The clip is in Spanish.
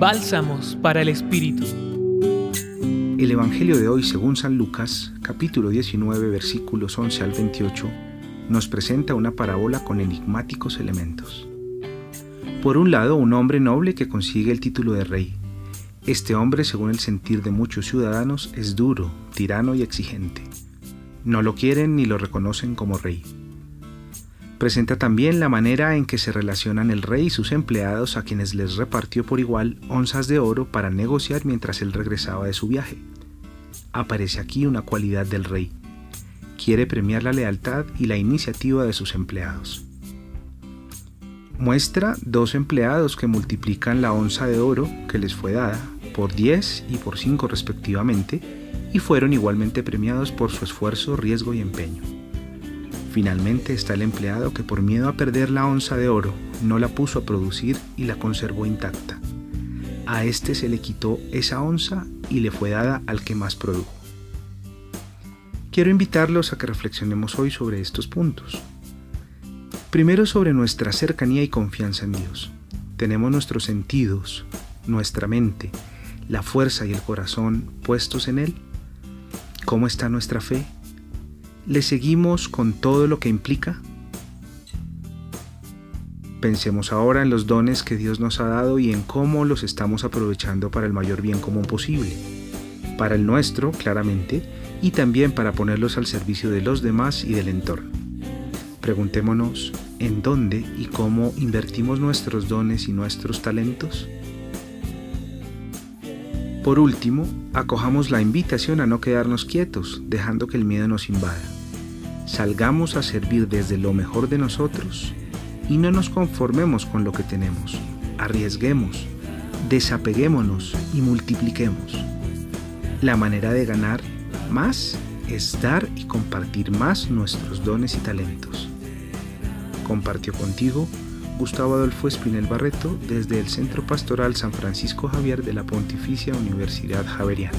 Bálsamos para el Espíritu. El Evangelio de hoy, según San Lucas, capítulo 19, versículos 11 al 28, nos presenta una parábola con enigmáticos elementos. Por un lado, un hombre noble que consigue el título de rey. Este hombre, según el sentir de muchos ciudadanos, es duro, tirano y exigente. No lo quieren ni lo reconocen como rey. Presenta también la manera en que se relacionan el rey y sus empleados a quienes les repartió por igual onzas de oro para negociar mientras él regresaba de su viaje. Aparece aquí una cualidad del rey. Quiere premiar la lealtad y la iniciativa de sus empleados. Muestra dos empleados que multiplican la onza de oro que les fue dada por 10 y por 5 respectivamente y fueron igualmente premiados por su esfuerzo, riesgo y empeño. Finalmente está el empleado que por miedo a perder la onza de oro no la puso a producir y la conservó intacta. A este se le quitó esa onza y le fue dada al que más produjo. Quiero invitarlos a que reflexionemos hoy sobre estos puntos. Primero sobre nuestra cercanía y confianza en Dios. Tenemos nuestros sentidos, nuestra mente, la fuerza y el corazón puestos en Él. ¿Cómo está nuestra fe? ¿Le seguimos con todo lo que implica? Pensemos ahora en los dones que Dios nos ha dado y en cómo los estamos aprovechando para el mayor bien común posible. Para el nuestro, claramente, y también para ponerlos al servicio de los demás y del entorno. Preguntémonos en dónde y cómo invertimos nuestros dones y nuestros talentos. Por último, acojamos la invitación a no quedarnos quietos, dejando que el miedo nos invada salgamos a servir desde lo mejor de nosotros y no nos conformemos con lo que tenemos. Arriesguemos, desapeguémonos y multipliquemos. La manera de ganar más es dar y compartir más nuestros dones y talentos. Compartió contigo Gustavo Adolfo Espinel Barreto desde el Centro Pastoral San Francisco Javier de la Pontificia Universidad Javeriana.